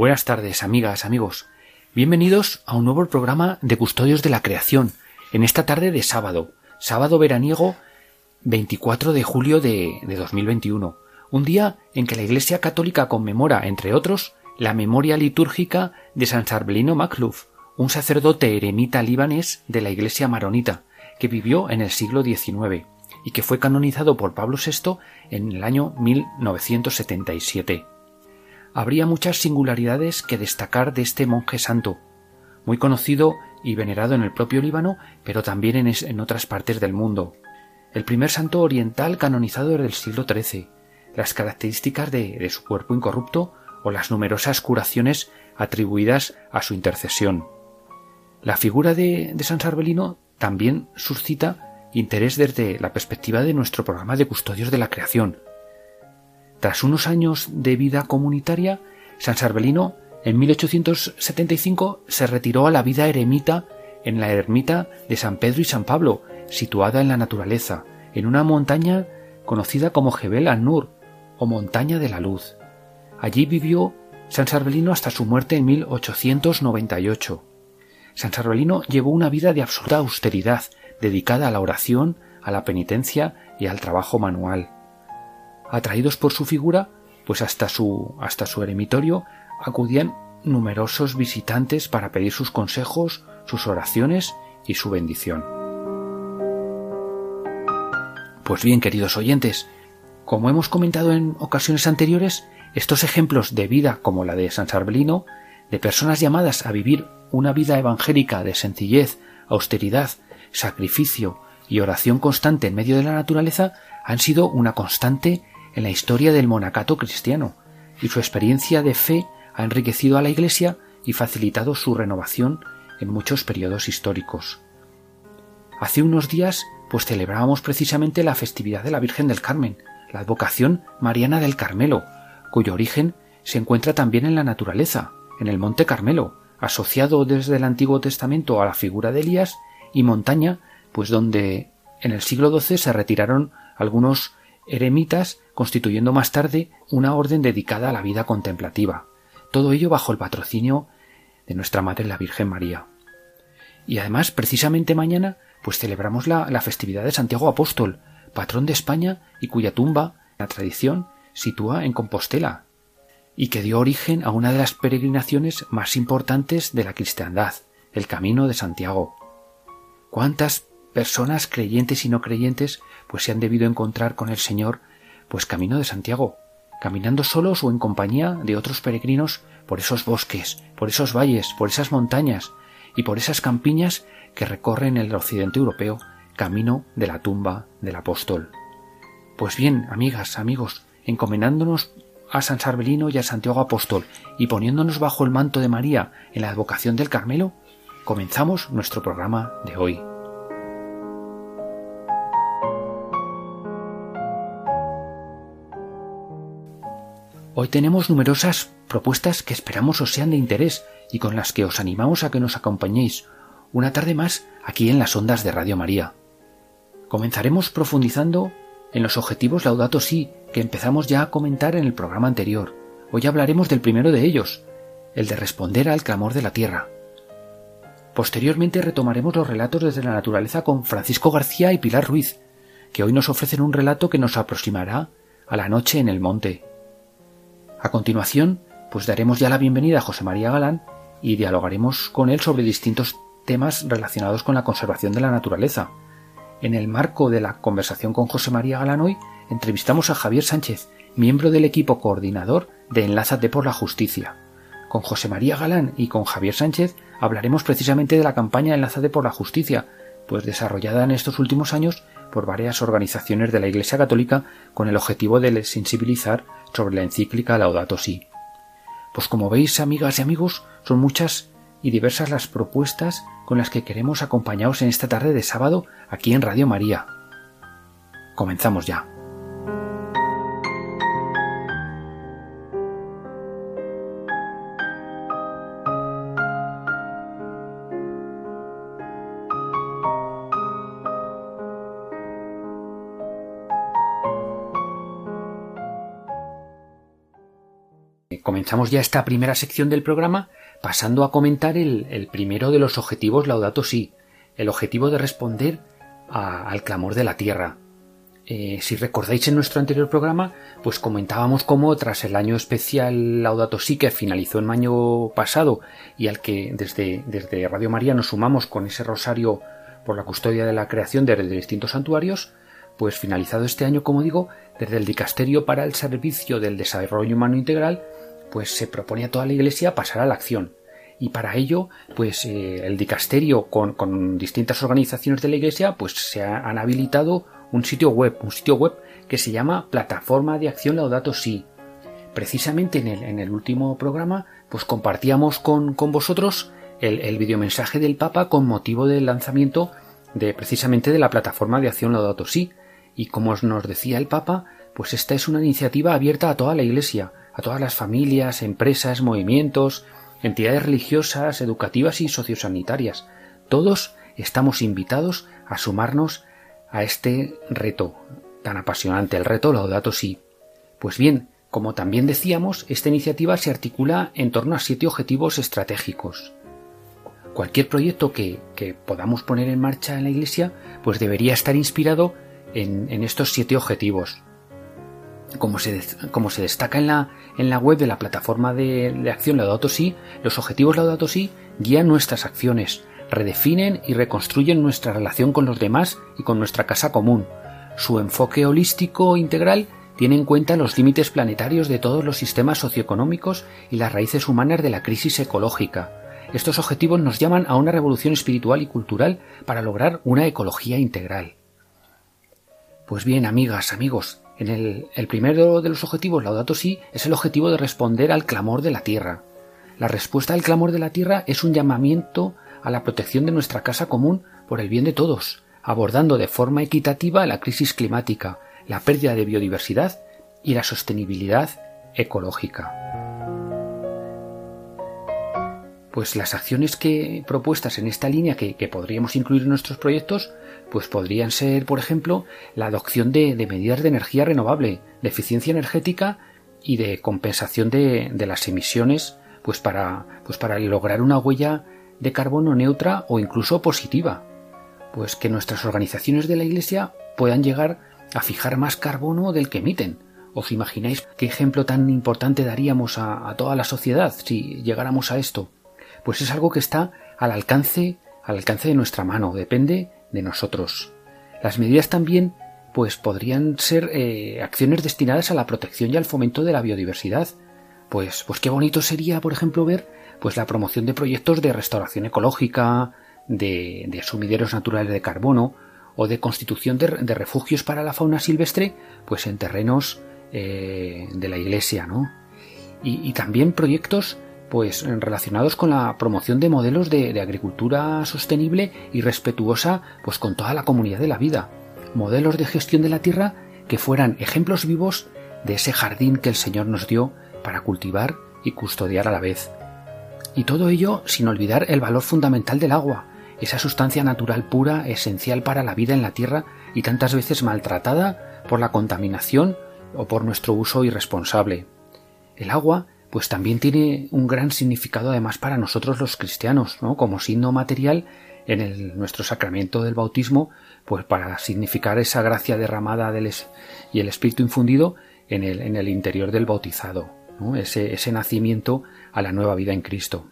Buenas tardes, amigas, amigos. Bienvenidos a un nuevo programa de Custodios de la Creación, en esta tarde de sábado, sábado veraniego 24 de julio de, de 2021, un día en que la Iglesia Católica conmemora, entre otros, la memoria litúrgica de San Sarbelino Macluf, un sacerdote eremita libanés de la Iglesia maronita, que vivió en el siglo XIX y que fue canonizado por Pablo VI en el año 1977 habría muchas singularidades que destacar de este monje santo, muy conocido y venerado en el propio Líbano, pero también en, otras partes del mundo. El primer santo oriental canonizado del siglo XIII, las características de, su cuerpo incorrupto o las numerosas curaciones atribuidas a su intercesión. La figura de, de San Sarbelino también suscita interés desde la perspectiva de nuestro programa de Custodios de la Creación, tras unos años de vida comunitaria, San Sarbelino en 1875 se retiró a la vida eremita en la ermita de San Pedro y San Pablo, situada en la naturaleza, en una montaña conocida como Jebel an-Nur o Montaña de la Luz. Allí vivió San Sarbelino hasta su muerte en 1898. San Sarbelino llevó una vida de absoluta austeridad, dedicada a la oración, a la penitencia y al trabajo manual atraídos por su figura, pues hasta su, hasta su eremitorio acudían numerosos visitantes para pedir sus consejos, sus oraciones y su bendición. Pues bien, queridos oyentes, como hemos comentado en ocasiones anteriores, estos ejemplos de vida como la de San Sarbelino, de personas llamadas a vivir una vida evangélica de sencillez, austeridad, sacrificio y oración constante en medio de la naturaleza, han sido una constante en la historia del monacato cristiano, y su experiencia de fe ha enriquecido a la Iglesia y facilitado su renovación en muchos periodos históricos. Hace unos días, pues celebrábamos precisamente la festividad de la Virgen del Carmen, la advocación mariana del Carmelo, cuyo origen se encuentra también en la naturaleza, en el Monte Carmelo, asociado desde el Antiguo Testamento a la figura de Elías, y montaña, pues donde en el siglo XII se retiraron algunos eremitas, constituyendo más tarde una orden dedicada a la vida contemplativa. Todo ello bajo el patrocinio de nuestra Madre la Virgen María. Y además, precisamente mañana, pues celebramos la, la festividad de Santiago Apóstol, patrón de España y cuya tumba, la tradición, sitúa en Compostela, y que dio origen a una de las peregrinaciones más importantes de la cristiandad, el Camino de Santiago. ¿Cuántas personas creyentes y no creyentes pues se han debido encontrar con el Señor pues camino de Santiago, caminando solos o en compañía de otros peregrinos por esos bosques, por esos valles, por esas montañas y por esas campiñas que recorren el occidente europeo camino de la tumba del apóstol. Pues bien, amigas, amigos, encomendándonos a San Sarbelino y a Santiago Apóstol y poniéndonos bajo el manto de María en la advocación del Carmelo, comenzamos nuestro programa de hoy. Hoy tenemos numerosas propuestas que esperamos os sean de interés y con las que os animamos a que nos acompañéis una tarde más aquí en las ondas de Radio María. Comenzaremos profundizando en los objetivos Laudato Si que empezamos ya a comentar en el programa anterior. Hoy hablaremos del primero de ellos, el de responder al clamor de la tierra. Posteriormente retomaremos los relatos desde la naturaleza con Francisco García y Pilar Ruiz, que hoy nos ofrecen un relato que nos aproximará a la noche en el monte. A continuación, pues daremos ya la bienvenida a José María Galán y dialogaremos con él sobre distintos temas relacionados con la conservación de la naturaleza. En el marco de la conversación con José María Galán hoy, entrevistamos a Javier Sánchez, miembro del equipo coordinador de Enlázate por la Justicia. Con José María Galán y con Javier Sánchez hablaremos precisamente de la campaña Enlázate por la Justicia, pues desarrollada en estos últimos años por varias organizaciones de la Iglesia Católica con el objetivo de sensibilizar sobre la encíclica Laudato Si. Pues como veis, amigas y amigos, son muchas y diversas las propuestas con las que queremos acompañaros en esta tarde de sábado aquí en Radio María. Comenzamos ya. Comenzamos ya esta primera sección del programa pasando a comentar el, primero de los objetivos Laudato Si, el objetivo de responder al clamor de la tierra. Eh, si recordáis en nuestro anterior programa, pues comentábamos cómo tras el año especial Laudato Si que finalizó el año pasado y al que desde, desde Radio María nos sumamos con ese rosario por la custodia de la creación desde distintos santuarios, pues finalizado este año, como digo, desde el Dicasterio para el Servicio del Desarrollo Humano Integral, pues se propone a toda la Iglesia pasar a la acción. Y para ello, pues eh, el dicasterio con, distintas organizaciones de la Iglesia, pues se han habilitado un sitio web, un sitio web que se llama Plataforma de Acción Laudato Si. Precisamente en el, en el último programa, pues compartíamos con, vosotros el, el videomensaje del Papa con motivo del lanzamiento de precisamente de la plataforma de acción Laudato Si. Y como nos decía el Papa, pues esta es una iniciativa abierta a toda la Iglesia, a todas las familias, empresas, movimientos, entidades religiosas, educativas y sociosanitarias. Todos estamos invitados a sumarnos a este reto tan apasionante, el reto Laudato Si. Pues bien, como también decíamos, esta iniciativa se articula en torno a siete objetivos estratégicos. Cualquier proyecto que, podamos poner en marcha en la Iglesia, pues debería estar inspirado en estos siete objetivos como se, como se destaca en la, en la web de la plataforma de, acción Laudato Si, los objetivos Laudato Si guían nuestras acciones, redefinen y reconstruyen nuestra relación con los demás y con nuestra casa común. Su enfoque holístico integral tiene en cuenta los límites planetarios de todos los sistemas socioeconómicos y las raíces humanas de la crisis ecológica. Estos objetivos nos llaman a una revolución espiritual y cultural para lograr una ecología integral. Pues bien, amigas, amigos, en el, primero de los objetivos, Laudato Si, es el objetivo de responder al clamor de la tierra. La respuesta al clamor de la tierra es un llamamiento a la protección de nuestra casa común por el bien de todos, abordando de forma equitativa la crisis climática, la pérdida de biodiversidad y la sostenibilidad ecológica. Pues las acciones que propuestas en esta línea que, que podríamos incluir en nuestros proyectos pues podrían ser, por ejemplo, la adopción de, medidas de energía renovable, de eficiencia energética y de compensación de, las emisiones, pues para, pues para lograr una huella de carbono neutra o incluso positiva. Pues que nuestras organizaciones de la Iglesia puedan llegar a fijar más carbono del que emiten. ¿Os imagináis qué ejemplo tan importante daríamos a, a toda la sociedad si llegáramos a esto? Pues es algo que está al alcance, al alcance de nuestra mano. Depende de nosotros. Las medidas también pues podrían ser eh, acciones destinadas a la protección y al fomento de la biodiversidad. Pues, pues qué bonito sería, por ejemplo, ver pues la promoción de proyectos de restauración ecológica, de, de sumideros naturales de carbono o de constitución de, refugios para la fauna silvestre, pues en terrenos eh, de la iglesia, ¿no? Y también proyectos pues relacionados con la promoción de modelos de, agricultura sostenible y respetuosa pues con toda la comunidad de la vida, modelos de gestión de la tierra que fueran ejemplos vivos de ese jardín que el Señor nos dio para cultivar y custodiar a la vez. Y todo ello sin olvidar el valor fundamental del agua, esa sustancia natural pura, esencial para la vida en la tierra y tantas veces maltratada por la contaminación o por nuestro uso irresponsable. El agua pues también tiene un gran significado además para nosotros los cristianos, ¿no? Como signo material en nuestro sacramento del bautismo, pues para significar esa gracia derramada y el espíritu infundido en el, en el interior del bautizado, ese, ese nacimiento a la nueva vida en Cristo.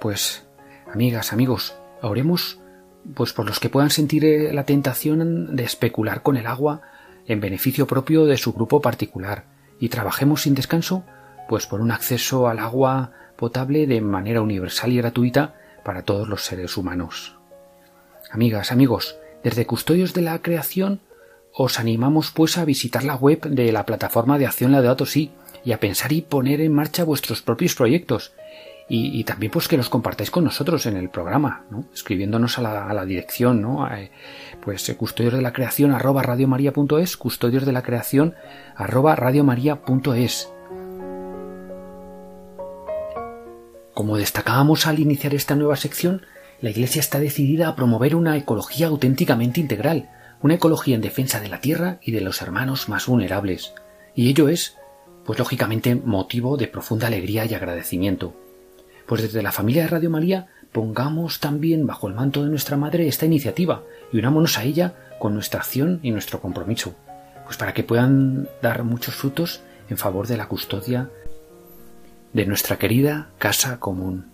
Pues, amigas, amigos, oremos pues por los que puedan sentir eh, la tentación de especular con el agua en beneficio propio de su grupo particular y trabajemos sin descanso pues por un acceso al agua potable de manera universal y gratuita para todos los seres humanos. Amigas, amigos, Desde Custodios de la Creación os animamos pues a visitar la web de la plataforma de acción La de Sí y a pensar y poner en marcha vuestros propios proyectos. Y, también pues que los compartáis con nosotros en el programa, ¿no? escribiéndonos a la, dirección, ¿no? Eh, pues eh, custodios de la creación arroba radiomaria.es, custodios de la creación arroba radiomaria.es. Como destacábamos al iniciar esta nueva sección, la Iglesia está decidida a promover una ecología auténticamente integral, una ecología en defensa de la tierra y de los hermanos más vulnerables. Y ello es, pues lógicamente, motivo de profunda alegría y agradecimiento. Pues desde la familia de Radio María pongamos también bajo el manto de nuestra Madre esta iniciativa y unámonos a ella con nuestra acción y nuestro compromiso, pues para que puedan dar muchos frutos en favor de la custodia de nuestra querida casa común.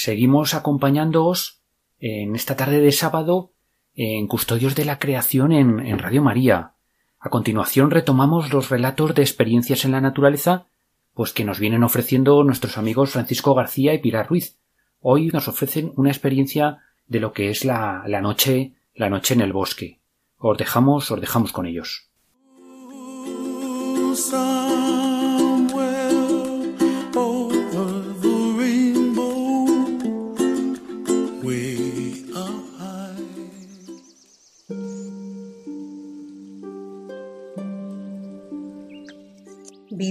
Seguimos acompañándoos en esta tarde de sábado en Custodios de la Creación en, Radio María. A continuación retomamos los relatos de experiencias en la naturaleza, pues que nos vienen ofreciendo nuestros amigos Francisco García y Pilar Ruiz. Hoy nos ofrecen una experiencia de lo que es la, la noche, la noche en el bosque. Os dejamos, os dejamos con ellos.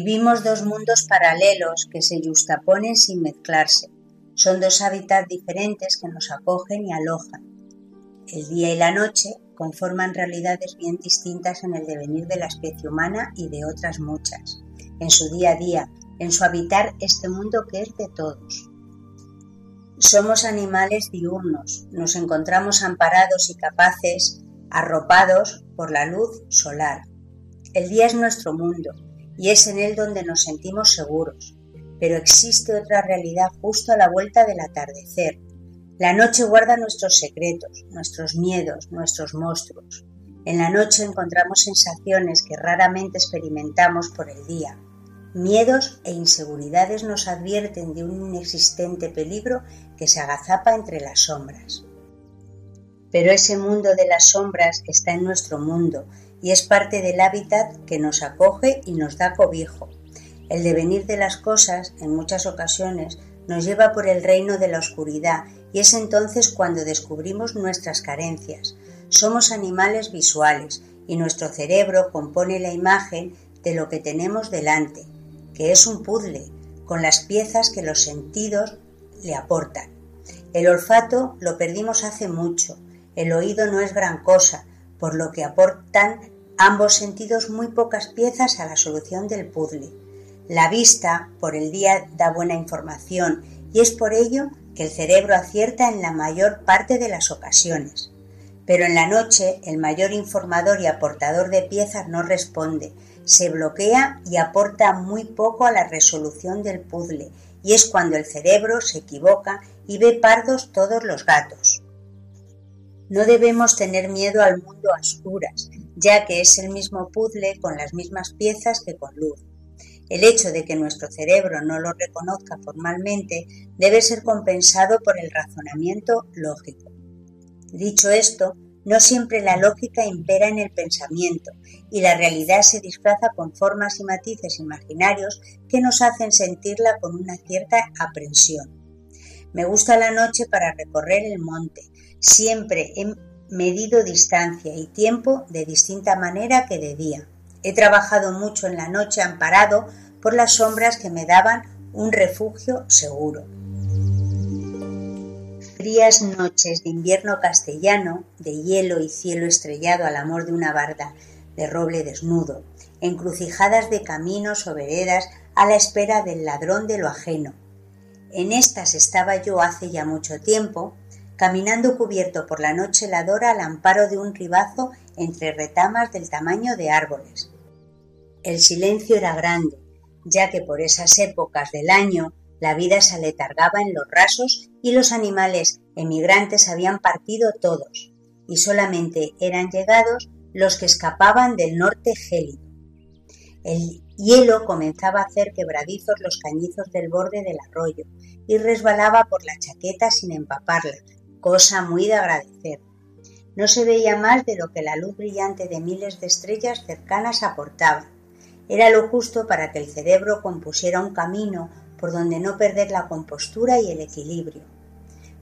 Vivimos dos mundos paralelos que se justaponen sin mezclarse. Son dos hábitats diferentes que nos acogen y alojan. El día y la noche conforman realidades bien distintas en el devenir de la especie humana y de otras muchas, en su día a día, en su habitar este mundo que es de todos. Somos animales diurnos, nos encontramos amparados y capaces, arropados por la luz solar. El día es nuestro mundo, y es en él donde nos sentimos seguros. Pero existe otra realidad justo a la vuelta del atardecer. La noche guarda nuestros secretos, nuestros miedos, nuestros monstruos. En la noche encontramos sensaciones que raramente experimentamos por el día. Miedos e inseguridades nos advierten de un inexistente peligro que se agazapa entre las sombras. Pero ese mundo de las sombras está en nuestro mundo y es parte del hábitat que nos acoge y nos da cobijo. El devenir de las cosas, en muchas ocasiones, nos lleva por el reino de la oscuridad y es entonces cuando descubrimos nuestras carencias. Somos animales visuales y nuestro cerebro compone la imagen de lo que tenemos delante, que es un puzzle, con las piezas que los sentidos le aportan. El olfato lo perdimos hace mucho, el oído no es gran cosa, por lo que aportan ambos sentidos muy pocas piezas a la solución del puzzle. La vista por el día da buena información y es por ello que el cerebro acierta en la mayor parte de las ocasiones. Pero en la noche el mayor informador y aportador de piezas no responde, se bloquea y aporta muy poco a la resolución del puzzle, y es cuando el cerebro se equivoca y ve pardos todos los gatos. No debemos tener miedo al mundo a oscuras, ya que es el mismo puzzle con las mismas piezas que con luz. El hecho de que nuestro cerebro no lo reconozca formalmente debe ser compensado por el razonamiento lógico. Dicho esto, no siempre la lógica impera en el pensamiento y la realidad se disfraza con formas y matices imaginarios que nos hacen sentirla con una cierta aprensión. Me gusta la noche para recorrer el monte, Siempre he medido distancia y tiempo de distinta manera que de día. He trabajado mucho en la noche amparado por las sombras que me daban un refugio seguro. Frías noches de invierno castellano, de hielo y cielo estrellado al amor de una barda de roble desnudo, encrucijadas de caminos o veredas a la espera del ladrón de lo ajeno. En estas estaba yo hace ya mucho tiempo, caminando cubierto por la noche heladora al amparo de un ribazo entre retamas del tamaño de árboles. El silencio era grande, ya que por esas épocas del año la vida se aletargaba en los rasos y los animales emigrantes habían partido todos, y solamente eran llegados los que escapaban del norte gélido. El hielo comenzaba a hacer quebradizos los cañizos del borde del arroyo y resbalaba por la chaqueta sin empaparla, cosa muy de agradecer. No se veía más de lo que la luz brillante de miles de estrellas cercanas aportaba. Era lo justo para que el cerebro compusiera un camino por donde no perder la compostura y el equilibrio.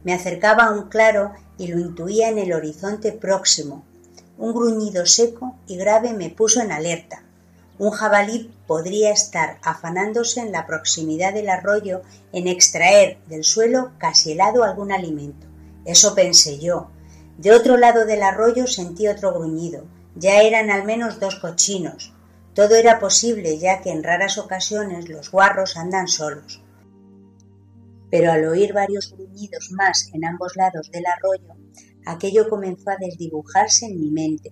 Me acercaba a un claro y lo intuía en el horizonte próximo. Un gruñido seco y grave me puso en alerta. Un jabalí podría estar afanándose en la proximidad del arroyo en extraer del suelo casi helado algún alimento. Eso pensé yo. De otro lado del arroyo sentí otro gruñido. Ya eran al menos dos cochinos. Todo era posible, ya que en raras ocasiones los guarros andan solos. Pero al oír varios gruñidos más en ambos lados del arroyo, aquello comenzó a desdibujarse en mi mente.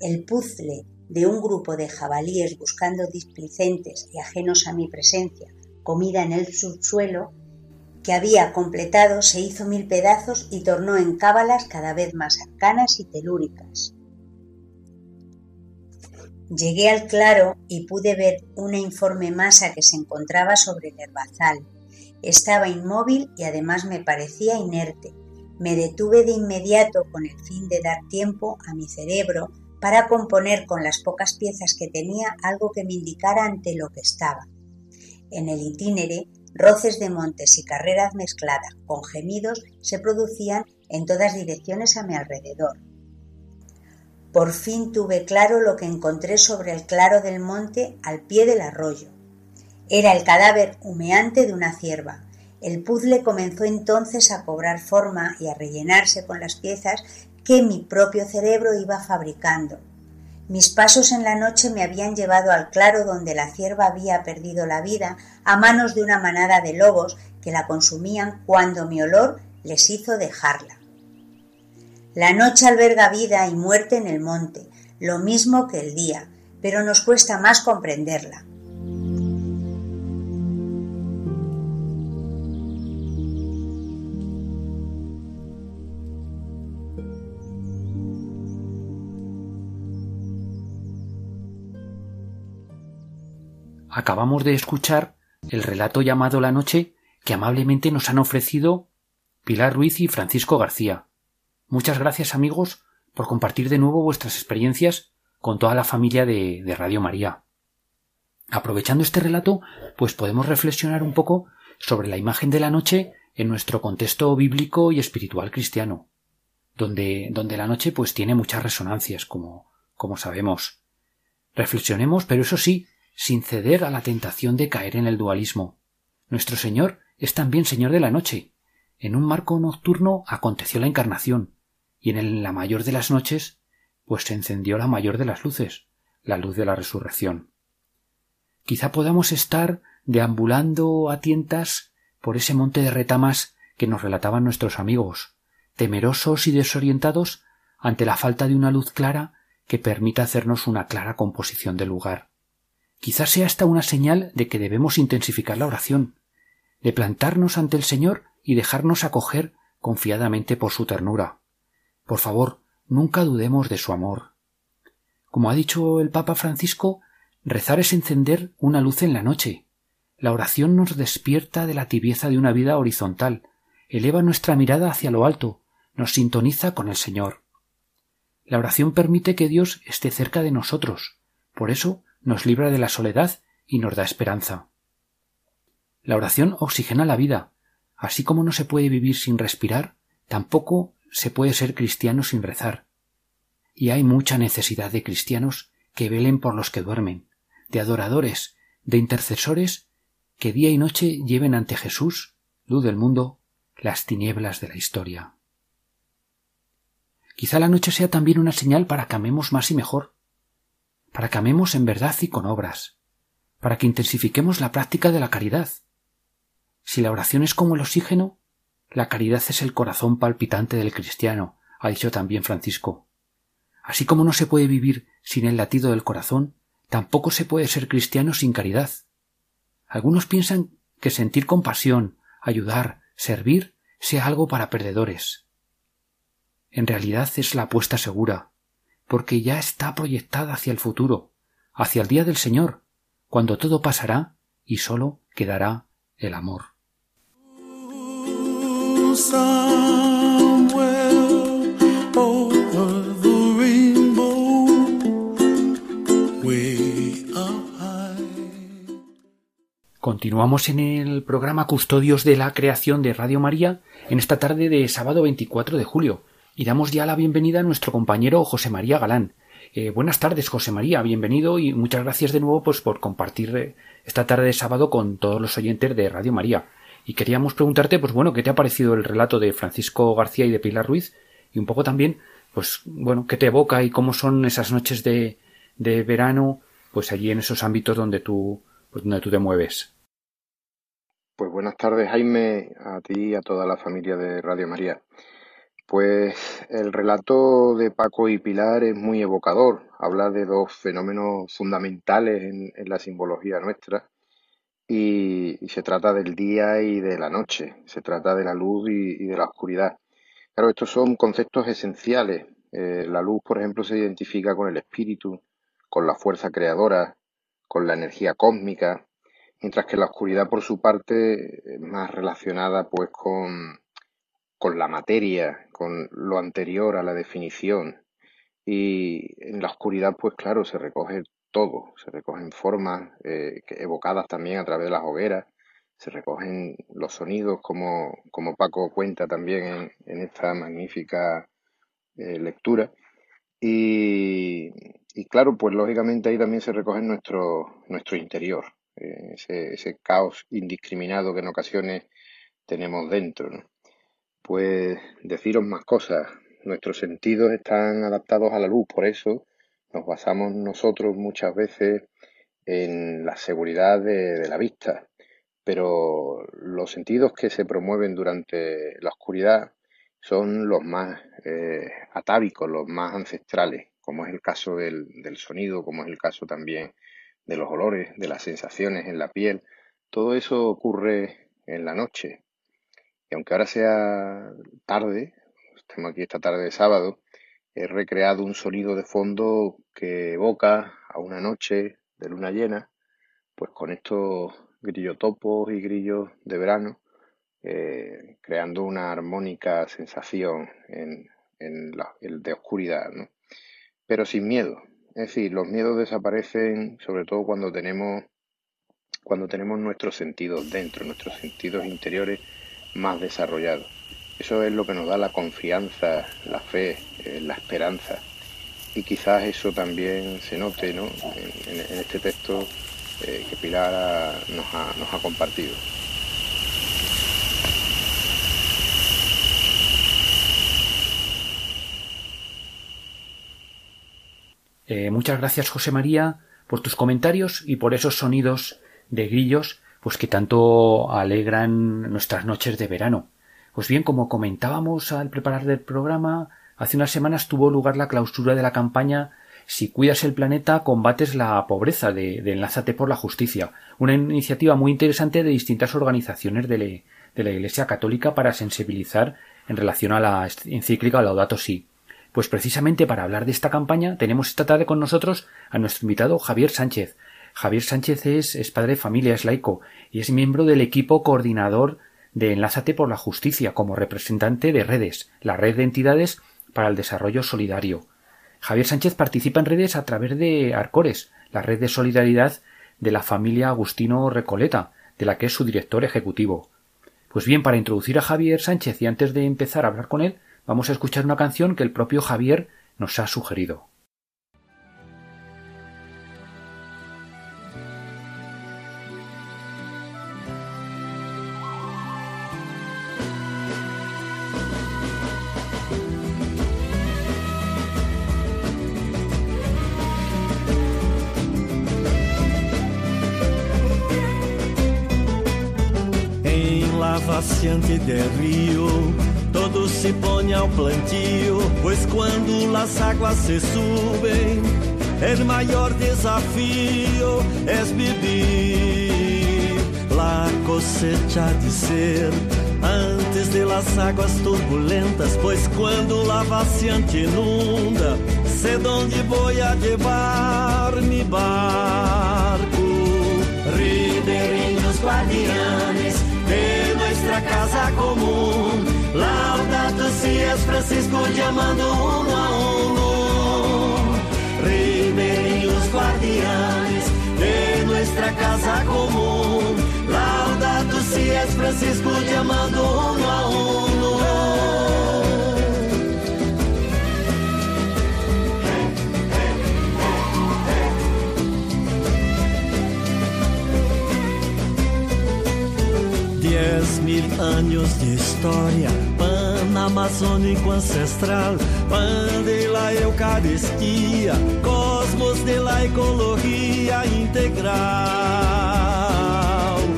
El puzzle de un grupo de jabalíes buscando displicentes y ajenos a mi presencia, comida en el subsuelo, que había completado se hizo mil pedazos y tornó en cábalas cada vez más arcanas y telúricas. Llegué al claro y pude ver una informe masa que se encontraba sobre el herbazal. Estaba inmóvil y además me parecía inerte. Me detuve de inmediato con el fin de dar tiempo a mi cerebro para componer con las pocas piezas que tenía algo que me indicara ante lo que estaba. En el itinere, roces de montes y carreras mezcladas con gemidos se producían en todas direcciones a mi alrededor. Por fin tuve claro lo que encontré sobre el claro del monte al pie del arroyo. Era el cadáver humeante de una cierva. El puzzle comenzó entonces a cobrar forma y a rellenarse con las piezas que mi propio cerebro iba fabricando. Mis pasos en la noche me habían llevado al claro donde la cierva había perdido la vida a manos de una manada de lobos que la consumían cuando mi olor les hizo dejarla. La noche alberga vida y muerte en el monte, lo mismo que el día, pero nos cuesta más comprenderla. Acabamos de escuchar el relato llamado La Noche que amablemente nos han ofrecido Pilar Ruiz y Francisco García. Muchas gracias amigos por compartir de nuevo vuestras experiencias con toda la familia de, Radio María. Aprovechando este relato, pues podemos reflexionar un poco sobre la imagen de la noche en nuestro contexto bíblico y espiritual cristiano, donde, donde la noche pues tiene muchas resonancias, como, como sabemos. Reflexionemos, pero eso sí, sin ceder a la tentación de caer en el dualismo. Nuestro Señor es también Señor de la noche. En un marco nocturno aconteció la encarnación, y en la mayor de las noches, pues se encendió la mayor de las luces, la luz de la resurrección. Quizá podamos estar deambulando a tientas por ese monte de retamas que nos relataban nuestros amigos, temerosos y desorientados ante la falta de una luz clara que permita hacernos una clara composición del lugar. Quizás sea esta una señal de que debemos intensificar la oración, de plantarnos ante el Señor y dejarnos acoger confiadamente por su ternura. Por favor, nunca dudemos de su amor. Como ha dicho el Papa Francisco, rezar es encender una luz en la noche. La oración nos despierta de la tibieza de una vida horizontal, eleva nuestra mirada hacia lo alto, nos sintoniza con el Señor. La oración permite que Dios esté cerca de nosotros, por eso nos libra de la soledad y nos da esperanza. La oración oxigena la vida, así como no se puede vivir sin respirar, tampoco se puede ser cristiano sin rezar. Y hay mucha necesidad de cristianos que velen por los que duermen, de adoradores, de intercesores que día y noche lleven ante Jesús, luz del mundo, las tinieblas de la historia. Quizá la noche sea también una señal para que amemos más y mejor, para que amemos en verdad y con obras, para que intensifiquemos la práctica de la caridad. Si la oración es como el oxígeno, La caridad es el corazón palpitante del cristiano, ha dicho también Francisco. Así como no se puede vivir sin el latido del corazón, tampoco se puede ser cristiano sin caridad. Algunos piensan que sentir compasión, ayudar, servir, sea algo para perdedores. En realidad es la apuesta segura, porque ya está proyectada hacia el futuro, hacia el día del Señor, cuando todo pasará y sólo quedará el amor. Continuamos en el programa Custodios de la Creación de Radio María en esta tarde de sábado 24 de julio y damos ya la bienvenida a nuestro compañero José María Galán. Eh, buenas tardes, José María, bienvenido y muchas gracias de nuevo pues, por compartir eh, esta tarde de sábado con todos los oyentes de Radio María. Y queríamos preguntarte, pues bueno, ¿qué te ha parecido el relato de Francisco García y de Pilar Ruiz? Y un poco también, pues bueno, ¿qué te evoca y cómo son esas noches de, de verano, pues allí en esos ámbitos donde tú, pues donde tú te mueves? Pues buenas tardes, Jaime, a ti y a toda la familia de Radio María. Pues el relato de Paco y Pilar es muy evocador. Habla de dos fenómenos fundamentales en, la simbología nuestra y, se trata del día y de la noche. Se trata de la luz y, de la oscuridad. Claro, estos son conceptos esenciales. Eh, la luz, por ejemplo, se identifica con el espíritu, con la fuerza creadora, con la energía cósmica, mientras que la oscuridad por su parte es más relacionada pues con, con la materia, con lo anterior a la definición. Y en la oscuridad pues claro se recoge todo, se recogen formas eh, evocadas también a través de las hogueras, se recogen los sonidos como, como Paco cuenta también en, esta magnífica eh, lectura. Y, claro, pues lógicamente ahí también se recoge nuestro, nuestro interior, eh, ese, caos indiscriminado que en ocasiones tenemos dentro. Pues deciros más cosas. Nuestros sentidos están adaptados a la luz, por eso nos basamos nosotros muchas veces en la seguridad de, la vista. Pero los sentidos que se promueven durante la oscuridad son los más eh, atávicos, los más ancestrales, como es el caso del, del sonido, como es el caso también de los olores, de las sensaciones en la piel, todo eso ocurre en la noche. Y aunque ahora sea tarde, estamos aquí esta tarde de sábado, he recreado un sonido de fondo que evoca a una noche de luna llena, pues con estos grillotopos y grillos de verano, eh, creando una armónica sensación en, el de oscuridad, ¿no? pero sin miedo, es decir, los miedos desaparecen sobre todo cuando tenemos cuando tenemos nuestros sentidos dentro, nuestros sentidos interiores más desarrollados. Eso es lo que nos da la confianza, la fe, eh, la esperanza. Y quizás eso también se note ¿no? en, este texto eh, que Pilar nos ha compartido. Eh, muchas gracias, José María, por tus comentarios y por esos sonidos de grillos, pues que tanto alegran nuestras noches de verano. Pues bien, como comentábamos al preparar el programa, hace unas semanas tuvo lugar la clausura de la campaña Si cuidas el planeta, combates la pobreza de, Enlázate por la Justicia, una iniciativa muy interesante de distintas organizaciones de, de la Iglesia Católica para sensibilizar en relación a la encíclica Laudato Si. Pues precisamente para hablar de esta campaña tenemos esta tarde con nosotros a nuestro invitado Javier Sánchez. Javier Sánchez es, padre de familia, es laico y es miembro del equipo coordinador de Enlázate por la Justicia como representante de redes, la red de entidades para el desarrollo solidario. Javier Sánchez participa en redes a través de Arcores, la red de solidaridad de la familia Agustino Recoleta, de la que es su director ejecutivo. Pues bien, para introducir a Javier Sánchez y antes de empezar a hablar con él, vamos a escuchar una canción que el propio Javier nos ha sugerido. Vaciante del río, todo se pone ao plantio, pois quando as águas se subem, o maior desafio é vivir. La cosecha de ser antes de las águas turbulentas, pois quando la vaciante inunda, sé dónde voy a llevar mi barco. Ribeirinhos guardianes de nuestra casa común, laudato si es Francisco llamando uno a uno. Ribeirinhos guardianes de nuestra casa común, laudato si es Francisco llamando uno a uno. Anos de história, pan amazônico ancestral, pan de la Eucaristia, cosmos de la ecologia integral.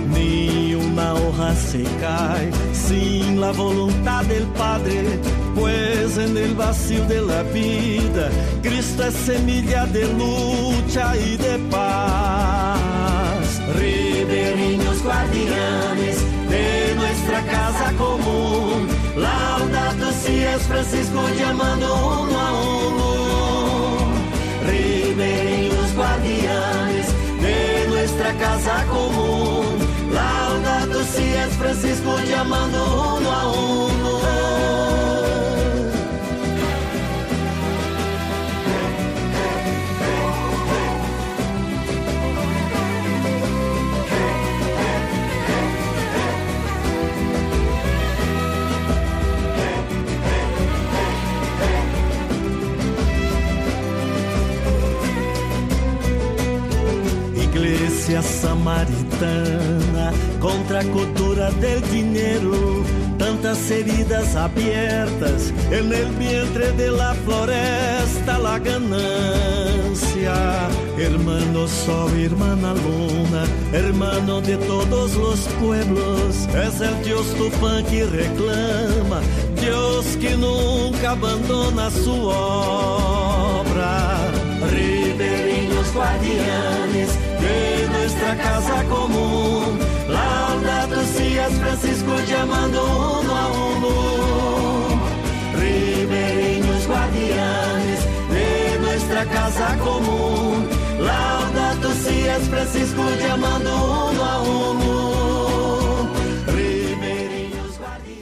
Nenhuma honra se cai sin la voluntad del Padre, pues en el vacío de la vida, Cristo es semilla de lucha y de paz. Es Francisco llamando uno a uno. Ribeirinhos guardianes de nuestra casa común. Laudato si es Francisco llamando uno a uno. Samaritana contra a cultura del dinero, tantas heridas abiertas en el vientre de la floresta, la ganancia. Hermano sol, hermana luna, hermano de todos los pueblos, es el Dios Tupã que reclama, Dios que nunca abandona su obra. Ribeirinhos guardianes de nuestra casa común. Laudato si es Francisco llamando uno a uno. Ribeirinhos guardianes de nuestra casa común. Laudato si es Francisco llamando uno a uno. Guardianes.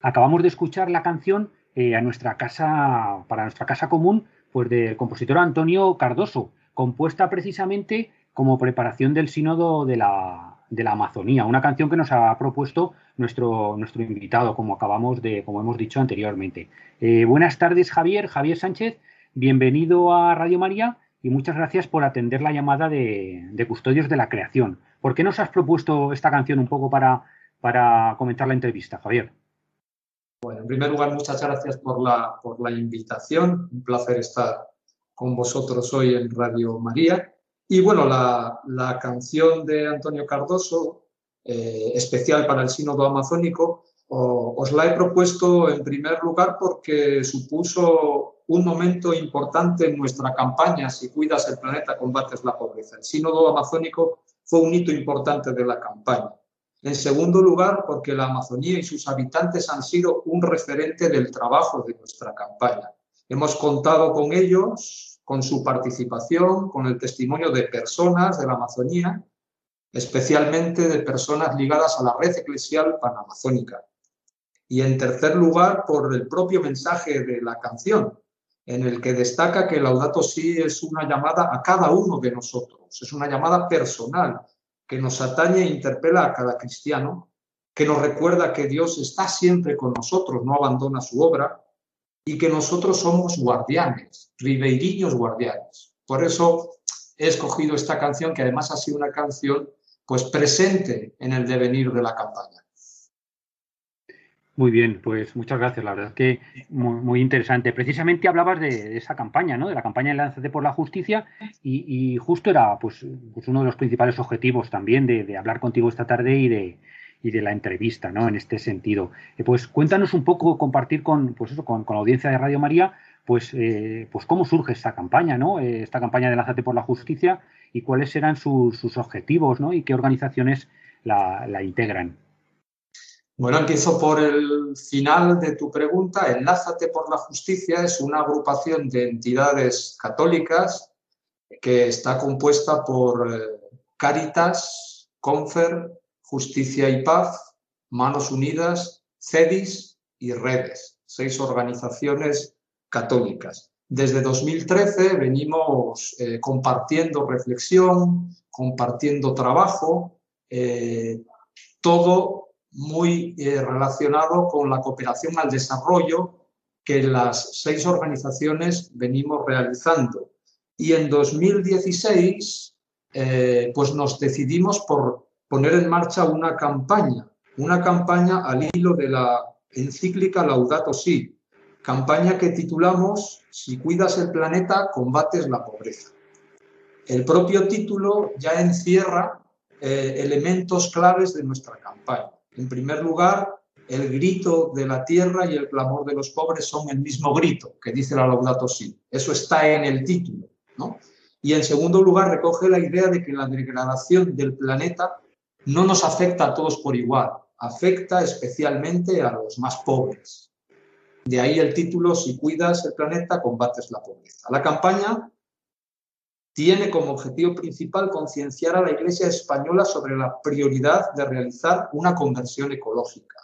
Acabamos de escuchar la canción eh, a nuestra casa, para nuestra casa común, pues del compositor Antonio Cardoso, compuesta precisamente como preparación del sínodo de la, Amazonía, una canción que nos ha propuesto nuestro, invitado, como acabamos de, como hemos dicho anteriormente. Eh, buenas tardes, Javier, Javier Sánchez, bienvenido a Radio María y muchas gracias por atender la llamada de, Custodios de la Creación. ¿Por qué nos has propuesto esta canción un poco para, para comentar la entrevista, Javier? Bueno, en primer lugar, muchas gracias por la, por la invitación. Un placer estar con vosotros hoy en Radio María. Y bueno, la, la canción de Antonio Cardoso, eh, especial para el Sínodo Amazónico, o, os la he propuesto en primer lugar porque supuso un momento importante en nuestra campaña, Si cuidas el planeta, combates la pobreza. El Sínodo Amazónico fue un hito importante de la campaña. En segundo lugar, porque la Amazonía y sus habitantes han sido un referente del trabajo de nuestra campaña. Hemos contado con ellos, con su participación, con el testimonio de personas de la Amazonía, especialmente de personas ligadas a la red eclesial panamazónica. Y en tercer lugar, por el propio mensaje de la canción, en el que destaca que Laudato Si es una llamada a cada uno de nosotros, es una llamada personal que nos atañe e interpela a cada cristiano, que nos recuerda que Dios está siempre con nosotros, no abandona su obra, y que nosotros somos guardianes, ribeirinhos guardianes. Por eso he escogido esta canción, que además ha sido una canción pues presente en el devenir de la campaña. Muy bien, pues muchas gracias. La verdad que muy, interesante. Precisamente hablabas de, esa campaña, ¿no? De la campaña de Lánzate por la Justicia y, justo era pues, pues, uno de los principales objetivos también de hablar contigo esta tarde y de, y de la entrevista, ¿no? En este sentido. Eh, pues cuéntanos un poco, compartir con, pues eso, con, la audiencia de Radio María, pues, eh, pues cómo surge esta campaña, ¿no? Eh, esta campaña de Lázate por la Justicia y cuáles serán sus, objetivos, ¿no? Y qué organizaciones la, la, integran. Bueno, empiezo por el final de tu pregunta. Enlázate por la Justicia es una agrupación de entidades católicas que está compuesta por Caritas, Confer, Justicia y Paz, Manos Unidas, CEDIS y Redes, seis organizaciones católicas. Desde 2013 venimos eh, compartiendo reflexión, compartiendo trabajo, eh, todo muy eh, relacionado con la cooperación al desarrollo que las seis organizaciones venimos realizando. Y en 2016 pues nos decidimos por poner en marcha una campaña, una campaña al hilo de la encíclica Laudato Si, campaña que titulamos Si cuidas el planeta, combates la pobreza. El propio título ya encierra eh, elementos claves de nuestra campaña. En primer lugar, el grito de la tierra y el clamor de los pobres son el mismo grito que dice la Laudato Si. Eso está en el título. ¿no? Y en segundo lugar, recoge la idea de que la degradación del planeta no nos afecta a todos por igual, afecta especialmente a los más pobres. De ahí el título, si cuidas el planeta, combates la pobreza. La campaña tiene como objetivo principal concienciar a la Iglesia española sobre la prioridad de realizar una conversión ecológica.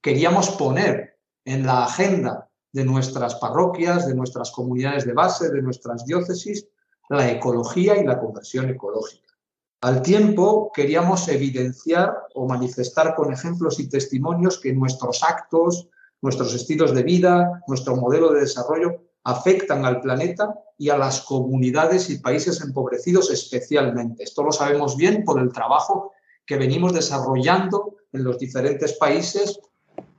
Queríamos poner en la agenda de nuestras parroquias, de nuestras comunidades de base, de nuestras diócesis, la ecología y la conversión ecológica. Al tiempo, queríamos evidenciar o manifestar con ejemplos y testimonios que nuestros actos, nuestros estilos de vida, nuestro modelo de desarrollo afectan al planeta y a las comunidades y países empobrecidos especialmente. Esto lo sabemos bien por el trabajo que venimos desarrollando en los diferentes países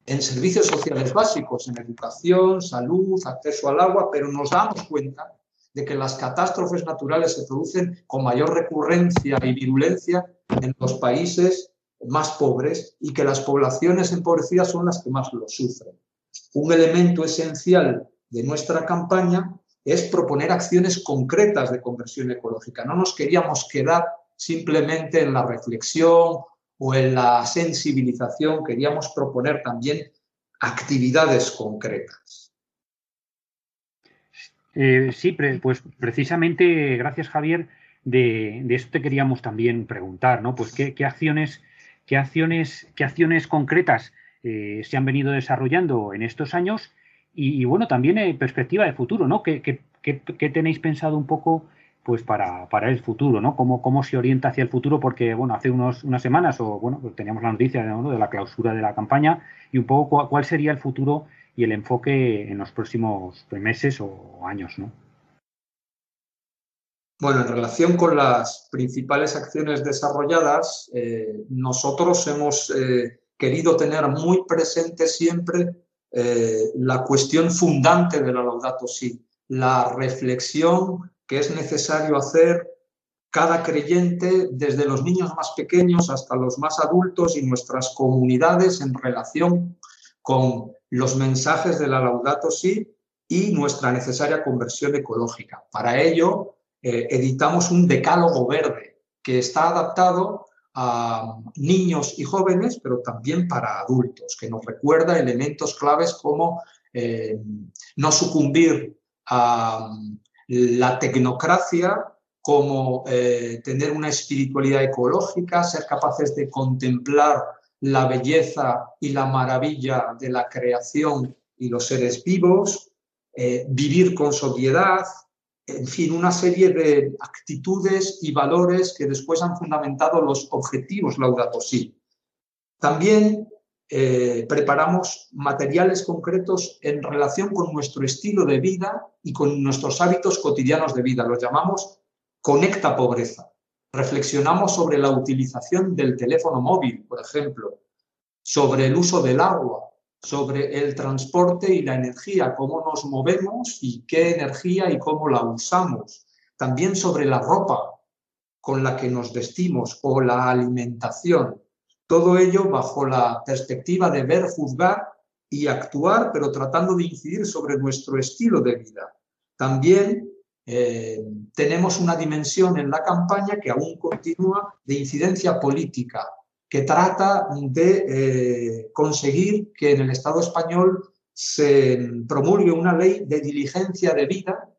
en servicios sociales básicos, en educación, salud, acceso al agua, pero nos damos cuenta de que las catástrofes naturales se producen con mayor recurrencia y virulencia en los países más pobres y que las poblaciones empobrecidas son las que más lo sufren. Un elemento esencial de nuestra campaña es proponer acciones concretas de conversión ecológica. No nos queríamos quedar simplemente en la reflexión o en la sensibilización, queríamos proponer también actividades concretas. Eh, sí, pues precisamente, gracias Javier, de, esto te queríamos también preguntar, ¿no? Pues qué, acciones, qué acciones, qué acciones concretas eh, se han venido desarrollando en estos años y, bueno, también en perspectiva de futuro, ¿no? ¿Qué, qué, tenéis pensado un poco pues para, para, el futuro, ¿no? ¿Cómo, ¿Cómo se orienta hacia el futuro? Porque, bueno, hace unos, unas semanas, o bueno, pues teníamos la noticia de la clausura de la campaña y un poco cuál sería el futuro y el enfoque en los próximos meses o años, ¿no? Bueno, en relación con las principales acciones desarrolladas, eh, nosotros hemos eh, querido tener muy presente siempre eh, la cuestión fundante de la Laudato Si, la reflexión que es necesario hacer cada creyente, desde los niños más pequeños hasta los más adultos y nuestras comunidades en relación con los mensajes de la Laudato Si y nuestra necesaria conversión ecológica. Para ello, eh, editamos un decálogo verde que está adaptado a niños y jóvenes, pero también para adultos, que nos recuerda elementos claves como eh, no sucumbir a la tecnocracia, como eh, tener una espiritualidad ecológica, ser capaces de contemplar la belleza y la maravilla de la creación y los seres vivos, eh, vivir con sobriedad, en fin, una serie de actitudes y valores que después han fundamentado los objetivos Laudato Si. También eh, preparamos materiales concretos en relación con nuestro estilo de vida y con nuestros hábitos cotidianos de vida. Los llamamos Conecta Pobreza reflexionamos sobre la utilización del teléfono móvil, por ejemplo, sobre el uso del agua, sobre el transporte y la energía, cómo nos movemos y qué energía y cómo la usamos. También sobre la ropa con la que nos vestimos o la alimentación. Todo ello bajo la perspectiva de ver, juzgar y actuar, pero tratando de incidir sobre nuestro estilo de vida. También eh, tenemos una dimensión en la campaña que aún continúa de incidencia política, que trata de eh, conseguir que en el Estado español se promulgue una ley de diligencia de vida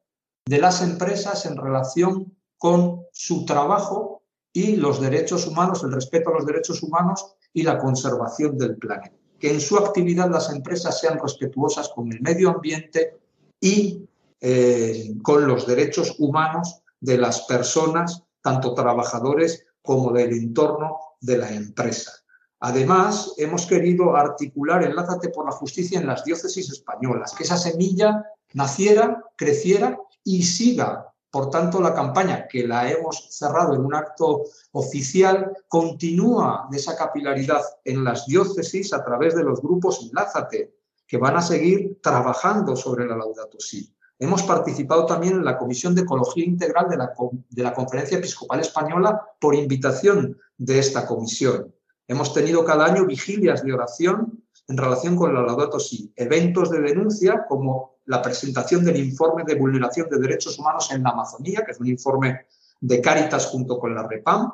de las empresas en relación con su trabajo y los derechos humanos, el respeto a los derechos humanos y la conservación del planeta. Que en su actividad las empresas sean respetuosas con el medio ambiente y eh, con los derechos humanos de las personas, tanto trabajadores como del entorno de la empresa. Además, hemos querido articular Enlázate por la Justicia en las diócesis españolas, que esa semilla naciera, creciera y siga. Por tanto, la campaña que la hemos cerrado en un acto oficial continúa de esa capilaridad en las diócesis a través de los grupos Enlázate, que van a seguir trabajando sobre la Laudato Si. Hemos participado también en la Comisión de Ecología Integral de la, de la Conferencia Episcopal Española por invitación de esta comisión. Hemos tenido cada año vigilias de oración en relación con la Laudato Si, eventos de denuncia como la presentación del informe de vulneración de derechos humanos en la Amazonía, que es un informe de Cáritas junto con la REPAM.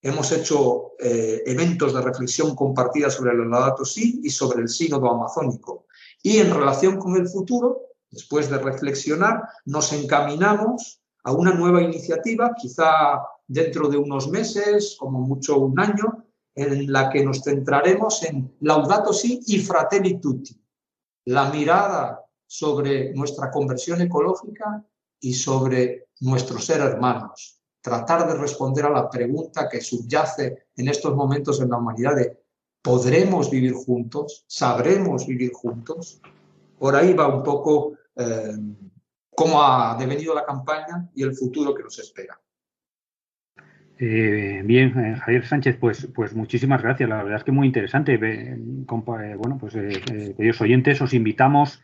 Hemos hecho eh, eventos de reflexión compartida sobre la Laudato Si y sobre el sínodo amazónico. Y en relación con el futuro, Después de reflexionar, nos encaminamos a una nueva iniciativa, quizá dentro de unos meses, como mucho un año, en la que nos centraremos en Laudato Si y Fratelli Tutti, la mirada sobre nuestra conversión ecológica y sobre nuestro ser hermanos. Tratar de responder a la pregunta que subyace en estos momentos en la humanidad de ¿podremos vivir juntos? ¿Sabremos vivir juntos? Por ahí va un poco eh, cómo ha devenido la campaña y el futuro que nos espera. Eh, bien, eh, Javier Sánchez, pues, pues muchísimas gracias. La verdad es que muy interesante. bueno, pues queridos oyentes, os invitamos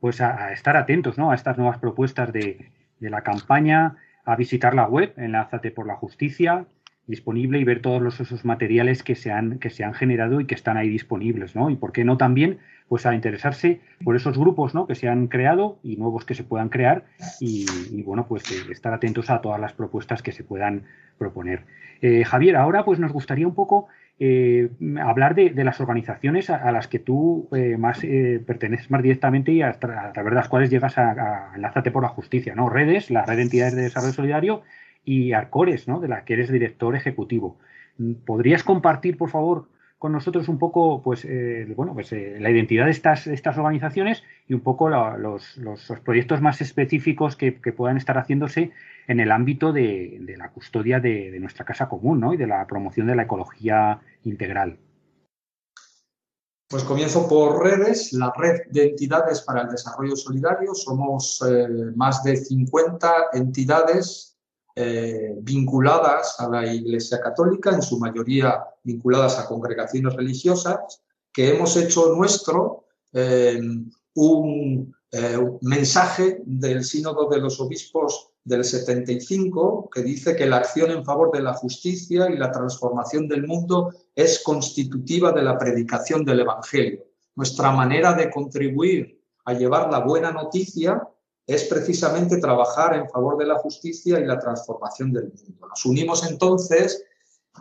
pues a, estar atentos ¿no? a estas nuevas propuestas de, de, la campaña, a visitar la web, enlázate por la justicia, disponible y ver todos los, esos materiales que se, han, que se han generado y que están ahí disponibles, ¿no? Y por qué no también pues a interesarse por esos grupos ¿no? que se han creado y nuevos que se puedan crear y, bueno, pues eh, estar atentos a todas las propuestas que se puedan proponer. Eh, Javier, ahora pues nos gustaría un poco eh, hablar de, las organizaciones a, las que tú más perteneces más directamente y a, través de las cuales llegas a, Enlázate por la Justicia, ¿no? Redes, la Red de Entidades de Desarrollo Solidario y Arcores, ¿no? De la que eres director ejecutivo. ¿Podrías compartir, por favor, con nosotros un poco pues, eh, bueno, pues, eh, la identidad de estas, estas organizaciones y un poco los, proyectos más específicos que, puedan estar haciéndose en el ámbito de, la custodia de, nuestra casa común ¿no? y de la promoción de la ecología integral. Pues comienzo por redes, la red de entidades para el desarrollo solidario. Somos eh, más de 50 entidades eh, vinculadas a la Iglesia Católica, en su mayoría vinculadas a congregaciones religiosas, que hemos hecho nuestro eh, un, eh, un mensaje del Sínodo de los Obispos del 75 que dice que la acción en favor de la justicia y la transformación del mundo es constitutiva de la predicación del Evangelio. Nuestra manera de contribuir a llevar la buena noticia es precisamente trabajar en favor de la justicia y la transformación del mundo. Nos unimos entonces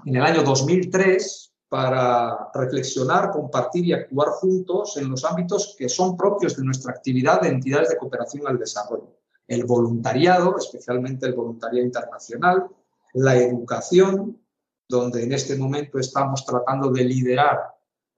en el año 2003 para reflexionar, compartir y actuar juntos en los ámbitos que son propios de nuestra actividad de entidades de cooperación al desarrollo. El voluntariado, especialmente el voluntariado internacional, la educación, donde en este momento estamos tratando de liderar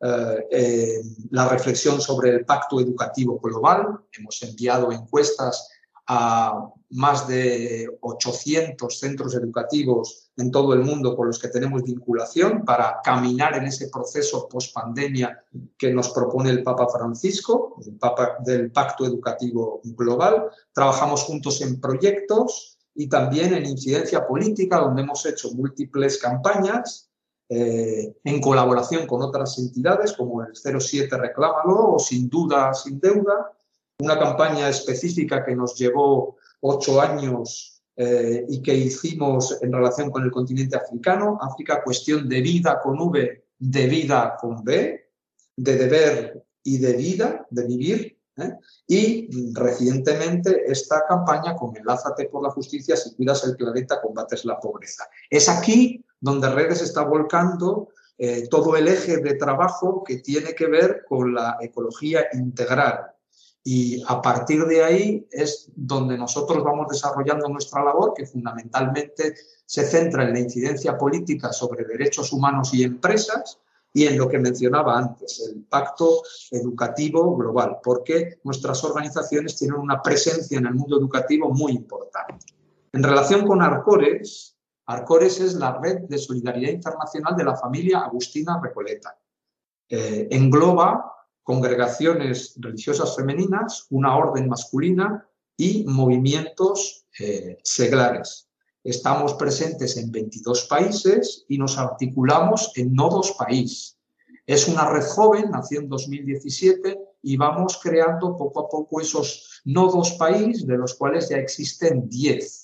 la reflexión sobre el pacto educativo global. Hemos enviado encuestas a más de 800 centros educativos en todo el mundo con los que tenemos vinculación para caminar en ese proceso post-pandemia que nos propone el Papa Francisco, el Papa del Pacto Educativo Global. Trabajamos juntos en proyectos y también en incidencia política, donde hemos hecho múltiples campañas eh, en colaboración con otras entidades como el 07 Reclámalo o Sin Duda, Sin Deuda, una campaña específica que nos llevó ocho años eh, y que hicimos en relación con el continente africano, África, cuestión de vida con V de vida con B, de deber y de vida, de vivir, ¿eh? y recientemente esta campaña con Enlázate por la justicia, si cuidas el planeta, combates la pobreza. Es aquí donde Redes está volcando eh, todo el eje de trabajo que tiene que ver con la ecología integral. Y a partir de ahí es donde nosotros vamos desarrollando nuestra labor, que fundamentalmente se centra en la incidencia política sobre derechos humanos y empresas, y en lo que mencionaba antes, el pacto educativo global, porque nuestras organizaciones tienen una presencia en el mundo educativo muy importante. En relación con Arcores, Arcores es la red de solidaridad internacional de la familia Agustina Recoleta. Eh, engloba congregaciones religiosas femeninas, una orden masculina y movimientos eh, seglares. Estamos presentes en 22 países y nos articulamos en nodos país. Es una red joven, nació en 2017 y vamos creando poco a poco esos nodos país, de los cuales ya existen 10.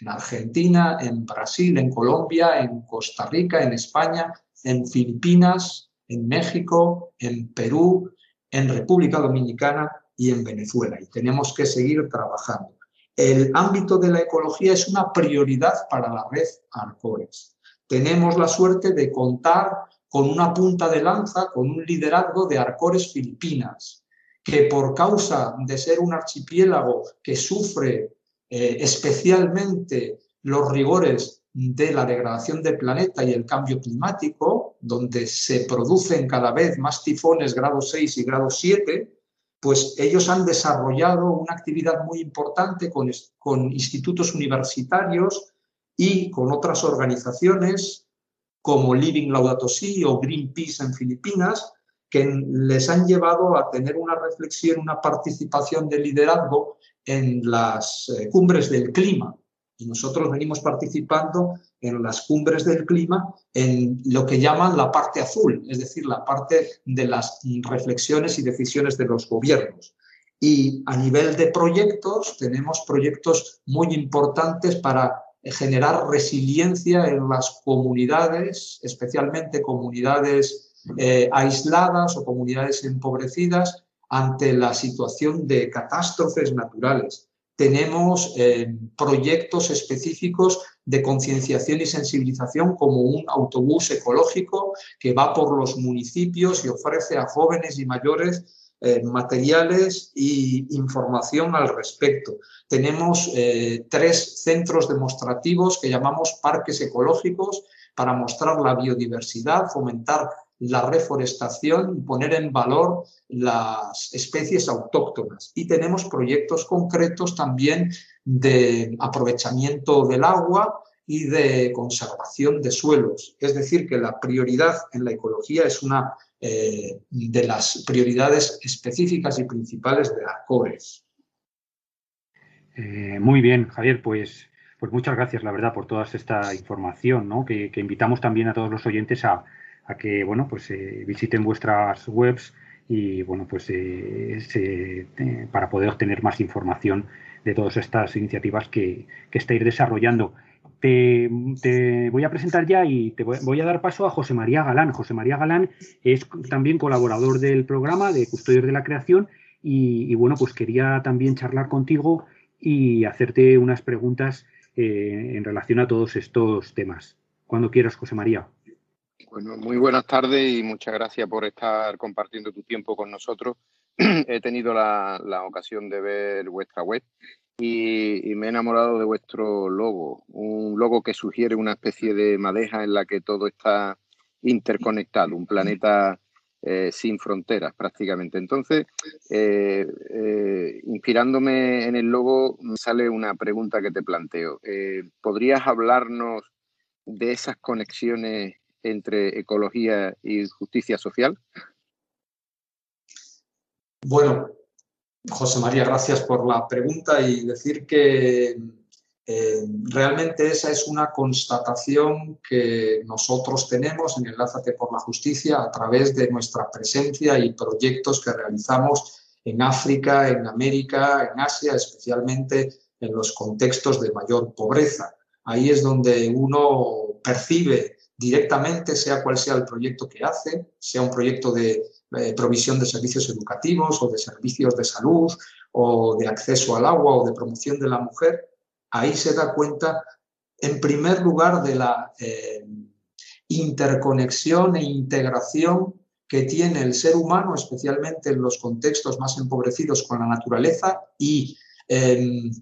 En Argentina, en Brasil, en Colombia, en Costa Rica, en España, en Filipinas, en México, en Perú, en República Dominicana y en Venezuela. Y tenemos que seguir trabajando el ámbito de la ecología es una prioridad para la red Arcores. Tenemos la suerte de contar con una punta de lanza, con un liderazgo de Arcores Filipinas, que por causa de ser un archipiélago que sufre eh, especialmente los rigores de la degradación del planeta y el cambio climático, donde se producen cada vez más tifones grado 6 y grado 7, pues ellos han desarrollado una actividad muy importante con, con institutos universitarios y con otras organizaciones como Living Laudato Si o Greenpeace en Filipinas, que les han llevado a tener una reflexión, una participación de liderazgo en las eh, cumbres del clima. Y nosotros venimos participando en las cumbres del clima en lo que llaman la parte azul, es decir, la parte de las reflexiones y decisiones de los gobiernos. Y a nivel de proyectos, tenemos proyectos muy importantes para generar resiliencia en las comunidades, especialmente comunidades eh, aisladas o comunidades empobrecidas ante la situación de catástrofes naturales tenemos eh, proyectos específicos de concienciación y sensibilización como un autobús ecológico que va por los municipios y ofrece a jóvenes y mayores eh, materiales e información al respecto. Tenemos eh, tres centros demostrativos que llamamos parques ecológicos para mostrar la biodiversidad, fomentar la reforestación y poner en valor las especies autóctonas. Y tenemos proyectos concretos también de aprovechamiento del agua y de conservación de suelos. Es decir, que la prioridad en la ecología es una eh, de las prioridades específicas y principales de ARCORES. Eh, muy bien, Javier, pues, pues muchas gracias, la verdad, por toda esta información, ¿no? que invitamos también a todos los oyentes a, que bueno pues eh, visiten vuestras webs y bueno pues eh, eh, para poder obtener más información de todas estas iniciativas que, estáis desarrollando. Te, voy a presentar ya y te voy, a dar paso a José María Galán. José María Galán es también colaborador del programa de Custodios de la Creación y, bueno, pues quería también charlar contigo y hacerte unas preguntas en relación a todos estos temas. Cuando quieras, José María. Bueno, muy buenas tardes y muchas gracias por estar compartiendo tu tiempo con nosotros. he tenido la, ocasión de ver vuestra web y, me he enamorado de vuestro logo, un logo que sugiere una especie de madeja en la que todo está interconectado, un planeta eh, sin fronteras prácticamente. Entonces, eh, eh, inspirándome en el logo, sale una pregunta que te planteo. ¿Podrías hablarnos de esas conexiones entre ecología y justicia social? Bueno, José María, gracias por la pregunta y decir que eh, realmente esa es una constatación que nosotros tenemos en Enlázate por la Justicia a través de nuestra presencia y proyectos que realizamos en África, en América, en Asia, especialmente en los contextos de mayor pobreza. Ahí es donde uno percibe directamente, sea cual sea el proyecto que hace, sea un proyecto de eh, provisión de servicios educativos o de servicios de salud o de acceso al agua o de promoción de la mujer, ahí se da cuenta, en primer lugar, de la eh, interconexión e integración que tiene el ser humano, especialmente en los contextos más empobrecidos con la naturaleza y em,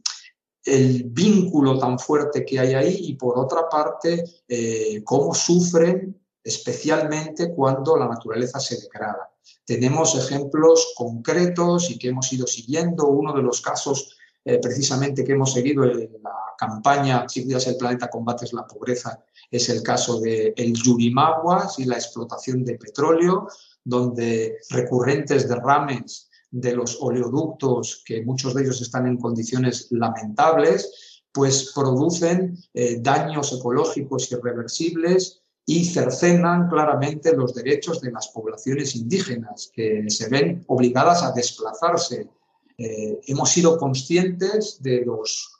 el vínculo tan fuerte que hay ahí y por otra parte eh, cómo sufren especialmente cuando la naturaleza se degrada. Tenemos ejemplos concretos y que hemos ido siguiendo. Uno de los casos eh, precisamente que hemos seguido en la campaña Si cuidas el planeta, combates la pobreza, es el caso de el Yurimaguas y la explotación de petróleo, donde recurrentes derrames de los oleoductos, que muchos de ellos están en condiciones lamentables, pues producen eh, daños ecológicos irreversibles y cercenan claramente los derechos de las poblaciones indígenas, que se ven obligadas a desplazarse. Eh, hemos sido conscientes de los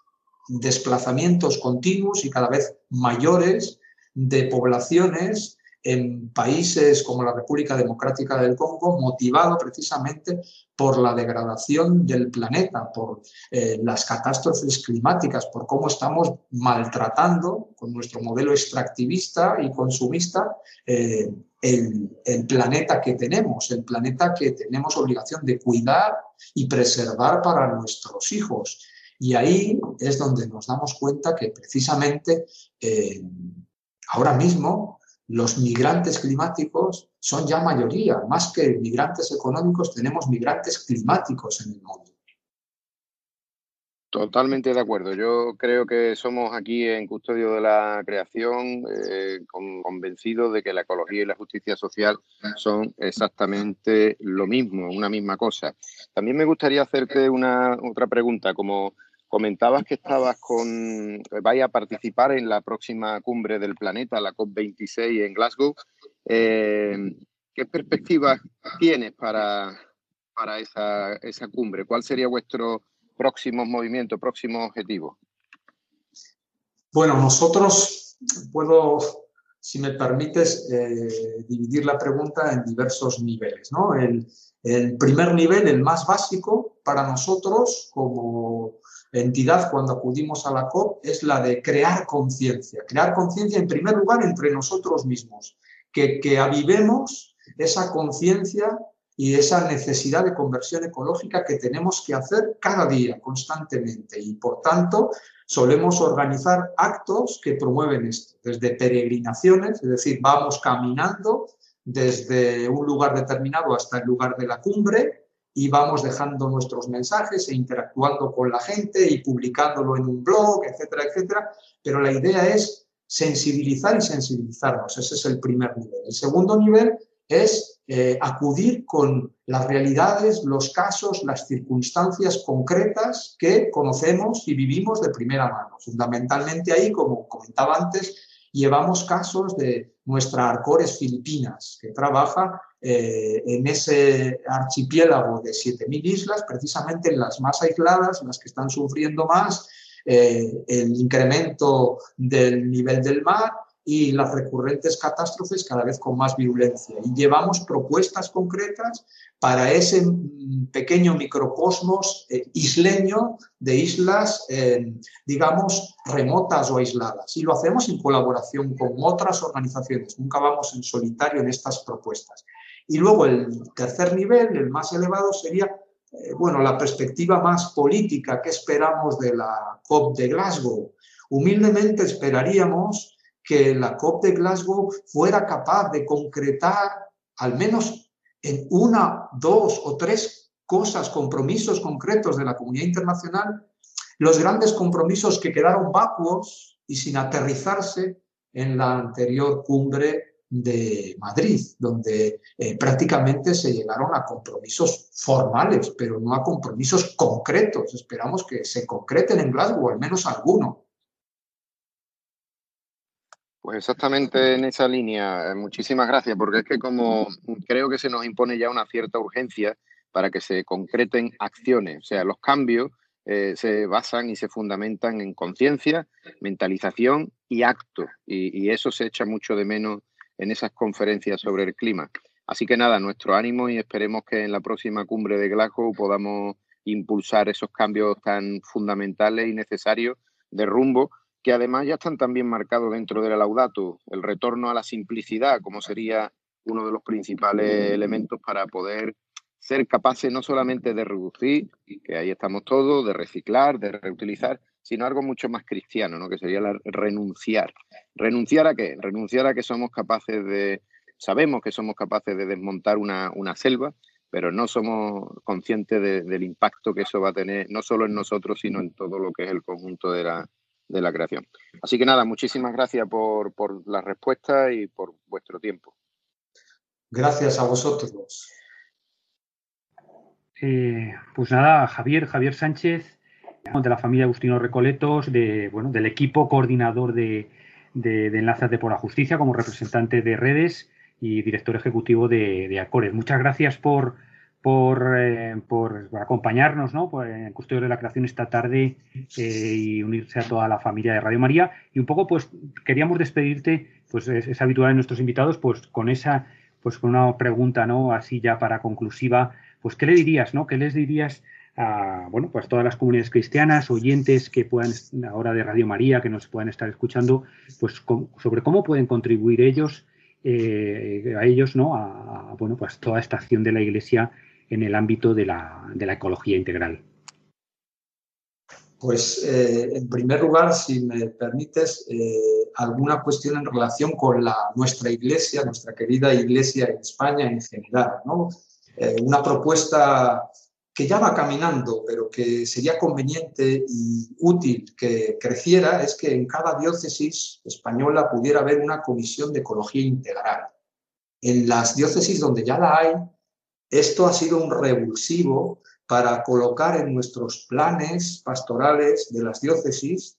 desplazamientos continuos y cada vez mayores de poblaciones en países como la República Democrática del Congo, motivado precisamente por la degradación del planeta, por eh, las catástrofes climáticas, por cómo estamos maltratando con nuestro modelo extractivista y consumista eh, el, planeta que tenemos, el planeta que tenemos obligación de cuidar y preservar para nuestros hijos. Y ahí es donde nos damos cuenta que precisamente eh, ahora mismo los migrantes climáticos son ya mayoría, más que migrantes económicos, tenemos migrantes climáticos en el mundo. Totalmente de acuerdo. Yo creo que somos aquí en Custodio de la Creación eh, convencidos de que la ecología y la justicia social son exactamente lo mismo, una misma cosa. También me gustaría hacerte una otra pregunta, como comentabas que estabas con, vaya a participar en la próxima cumbre del planeta, la COP26 en Glasgow. Eh, ¿Qué perspectivas tienes para, para esa, esa cumbre? ¿Cuál sería vuestro próximos movimientos, próximos objetivos? Bueno, nosotros puedo, si me permites, eh, dividir la pregunta en diversos niveles. ¿no? El, el, primer nivel, el más básico para nosotros como entidad cuando acudimos a la COP, es la de crear conciencia. Crear conciencia en primer lugar entre nosotros mismos, que, que avivemos esa conciencia y esa necesidad de conversión ecológica que tenemos que hacer cada día, constantemente. Y por tanto, solemos organizar actos que promueven esto, desde peregrinaciones, es decir, vamos caminando desde un lugar determinado hasta el lugar de la cumbre y vamos dejando nuestros mensajes e interactuando con la gente y publicándolo en un blog, etcétera, etcétera. Pero la idea es sensibilizar y sensibilizarnos. Ese es el primer nivel. El segundo nivel es eh, acudir con las realidades, los casos, las circunstancias concretas que conocemos y vivimos de primera mano. Fundamentalmente ahí, como comentaba antes, llevamos casos de nuestra Arcores Filipinas, que trabaja eh, en ese archipiélago de 7.000 islas, precisamente en las más aisladas, las que están sufriendo más eh, el incremento del nivel del mar y las recurrentes catástrofes cada vez con más virulencia. Y llevamos propuestas concretas para ese mm, pequeño microcosmos eh, isleño de islas, digamos, remotas o aisladas. Y lo hacemos en colaboración con otras organizaciones. Nunca vamos en solitario en estas propuestas. Y luego el tercer nivel, el más elevado, sería eh, bueno, la perspectiva más política que esperamos de la COP de Glasgow. Humildemente esperaríamos que la COP de Glasgow fuera capaz de concretar al menos en una, dos o tres cosas, compromisos concretos de la comunidad internacional, los grandes compromisos que quedaron vacuos y sin aterrizarse en la anterior cumbre de Madrid, donde eh, prácticamente se llegaron a compromisos formales, pero no a compromisos concretos. Esperamos que se concreten en Glasgow, al menos alguno. Pues exactamente en esa línea. Eh, muchísimas gracias, porque es que como creo que se nos impone ya una cierta urgencia para que se concreten acciones, o sea, los cambios eh, se basan y se fundamentan en conciencia, mentalización y acto. Y, eso se echa mucho de menos en esas conferencias sobre el clima. Así que nada, nuestro ánimo y esperemos que en la próxima cumbre de Glasgow podamos impulsar esos cambios tan fundamentales y necesarios de rumbo que además ya están también marcados dentro de la Laudato, el retorno a la simplicidad, como sería uno de los principales elementos para poder ser capaces no solamente de reducir, que ahí estamos todos, de reciclar, de reutilizar, sino algo mucho más cristiano, ¿no? que sería la renunciar. ¿Renunciar a qué? Renunciar a que somos capaces de, sabemos que somos capaces de desmontar una, selva, pero no somos conscientes del impacto que eso va a tener, no solo en nosotros, sino en todo lo que es el conjunto de la, de la creación. Así que nada, muchísimas gracias por, por la respuesta y por vuestro tiempo. Gracias a vosotros. Eh, pues nada, Javier, Javier Sánchez, de la familia Agustino Recoletos, de, bueno, del equipo coordinador de, de, de por la Justicia como representante de redes y director ejecutivo de, de Acores. Muchas gracias por, por, eh, por, acompañarnos ¿no? en el Custodio de la Creación esta tarde eh, y unirse a toda la familia de Radio María. Y un poco, pues, queríamos despedirte, pues es, habitual en nuestros invitados, pues con esa, pues con una pregunta, ¿no? Así ya para conclusiva, pues, ¿qué le dirías, no? ¿Qué les dirías a, bueno, pues todas las comunidades cristianas, oyentes que puedan, ahora de Radio María, que nos puedan estar escuchando, pues sobre cómo pueden contribuir ellos, eh, a ellos, ¿no? A, bueno, pues toda esta acción de la Iglesia en el ámbito de la, de la ecología integral. Pues eh, en primer lugar, si me permites, eh, alguna cuestión en relación con la, nuestra iglesia, nuestra querida iglesia en España en general. ¿no? Una propuesta que ya va caminando, pero que sería conveniente y útil que creciera, es que en cada diócesis española pudiera haber una comisión de ecología integral. En las diócesis donde ya la hay, esto ha sido un revulsivo para colocar en nuestros planes pastorales de las diócesis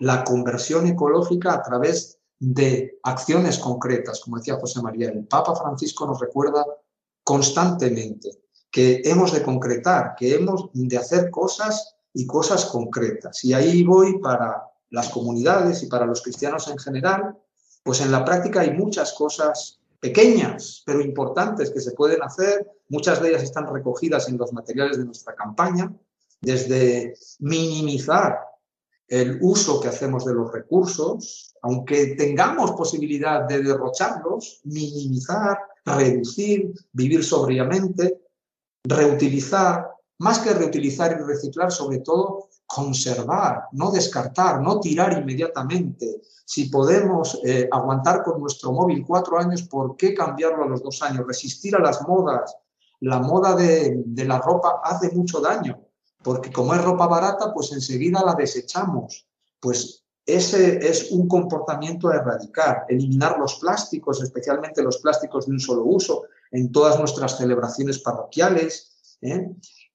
la conversión ecológica a través de acciones concretas, como decía José María. El Papa Francisco nos recuerda constantemente que hemos de concretar, que hemos de hacer cosas y cosas concretas. Y ahí voy para las comunidades y para los cristianos en general, pues en la práctica hay muchas cosas pequeñas, pero importantes que se pueden hacer. Muchas de ellas están recogidas en los materiales de nuestra campaña, desde minimizar el uso que hacemos de los recursos, aunque tengamos posibilidad de derrocharlos, minimizar, reducir, vivir sobriamente, reutilizar, más que reutilizar y reciclar, sobre todo conservar, no descartar, no tirar inmediatamente. Si podemos eh, aguantar con nuestro móvil cuatro años, ¿por qué cambiarlo a los dos años? Resistir a las modas. La moda de, de la ropa hace mucho daño, porque como es ropa barata, pues enseguida la desechamos. Pues ese es un comportamiento a erradicar, eliminar los plásticos, especialmente los plásticos de un solo uso, en todas nuestras celebraciones parroquiales, ¿eh?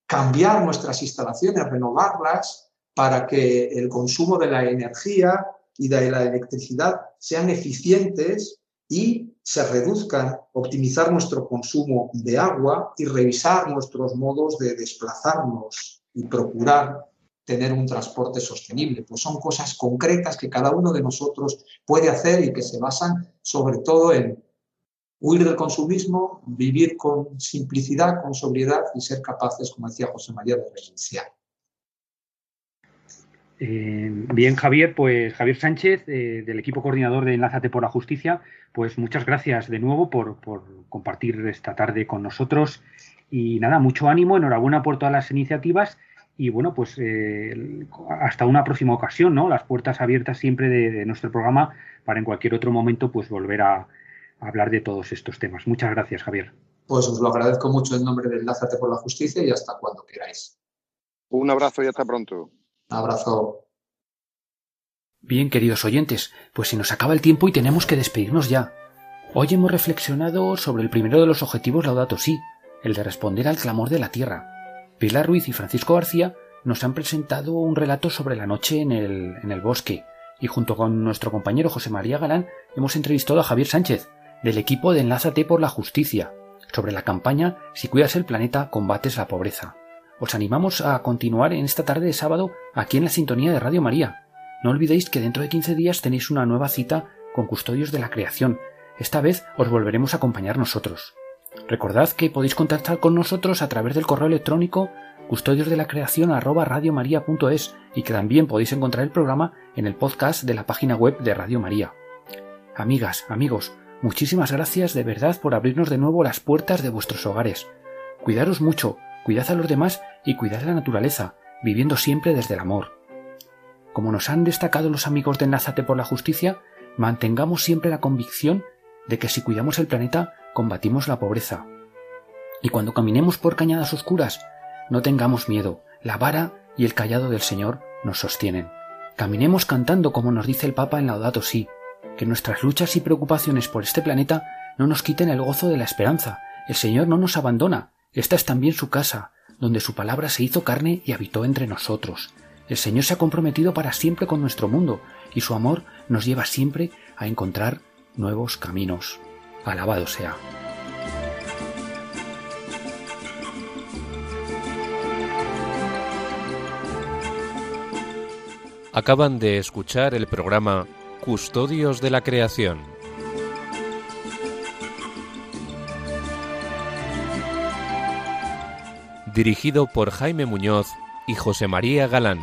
cambiar nuestras instalaciones, renovarlas para que el consumo de la energía y de la electricidad sean eficientes y se reduzcan, optimizar nuestro consumo de agua y revisar nuestros modos de desplazarnos y procurar tener un transporte sostenible. Pues son cosas concretas que cada uno de nosotros puede hacer y que se basan sobre todo en huir del consumismo, vivir con simplicidad, con sobriedad y ser capaces, como decía José María, de renunciar. Eh, bien, Javier, pues Javier Sánchez, eh, del equipo coordinador de Enlázate por la Justicia, pues muchas gracias de nuevo por, compartir esta tarde con nosotros. Y nada, mucho ánimo, enhorabuena por todas las iniciativas y bueno, pues eh, hasta una próxima ocasión, ¿no? Las puertas abiertas siempre de, nuestro programa para en cualquier otro momento pues volver a, hablar de todos estos temas. Muchas gracias, Javier. Pues os lo agradezco mucho en nombre de Enlázate por la Justicia y hasta cuando queráis. Un abrazo y hasta pronto. Un abrazo. Bien, queridos oyentes, pues se nos acaba el tiempo y tenemos que despedirnos ya. Hoy hemos reflexionado sobre el primero de los objetivos Laudato Si, el de responder al clamor de la tierra Pilar Ruiz y Francisco García nos han presentado un relato sobre la noche en el, en el bosque y junto con nuestro compañero José María Galán hemos entrevistado a Javier Sánchez del equipo de Enlázate por la Justicia sobre la campaña Si cuidas el planeta combates la pobreza. os animamos a continuar en esta tarde de sábado aquí en la sintonía de Radio María. No olvidéis que dentro de 15 días tenéis una nueva cita con Custodios de la Creación. Esta vez os volveremos a acompañar nosotros. Recordad que podéis contactar con nosotros a través del correo electrónico custodios de la creación y que también podéis encontrar el programa en el podcast de la página web de Radio María. Amigas, amigos, muchísimas gracias de verdad por abrirnos de nuevo las puertas de vuestros hogares. Cuidaros mucho, cuidad a los demás y cuidad la naturaleza, viviendo siempre desde el amor. Como nos han destacado los amigos de Názate por la Justicia, mantengamos siempre la convicción de que si cuidamos el planeta, combatimos la pobreza. Y cuando caminemos por cañadas oscuras, no tengamos miedo, la vara y el callado del Señor nos sostienen. Caminemos cantando como nos dice el Papa en Laudato Si, que nuestras luchas y preocupaciones por este planeta no nos quiten el gozo de la esperanza. El Señor no nos abandona, esta es también su casa, donde su palabra se hizo carne y habitó entre nosotros. El Señor se ha comprometido para siempre con nuestro mundo, y su amor nos lleva siempre a encontrar nuevos caminos. Alabado sea. Acaban de escuchar el programa Custodios de la Creación. Dirigido por Jaime Muñoz y José María Galán.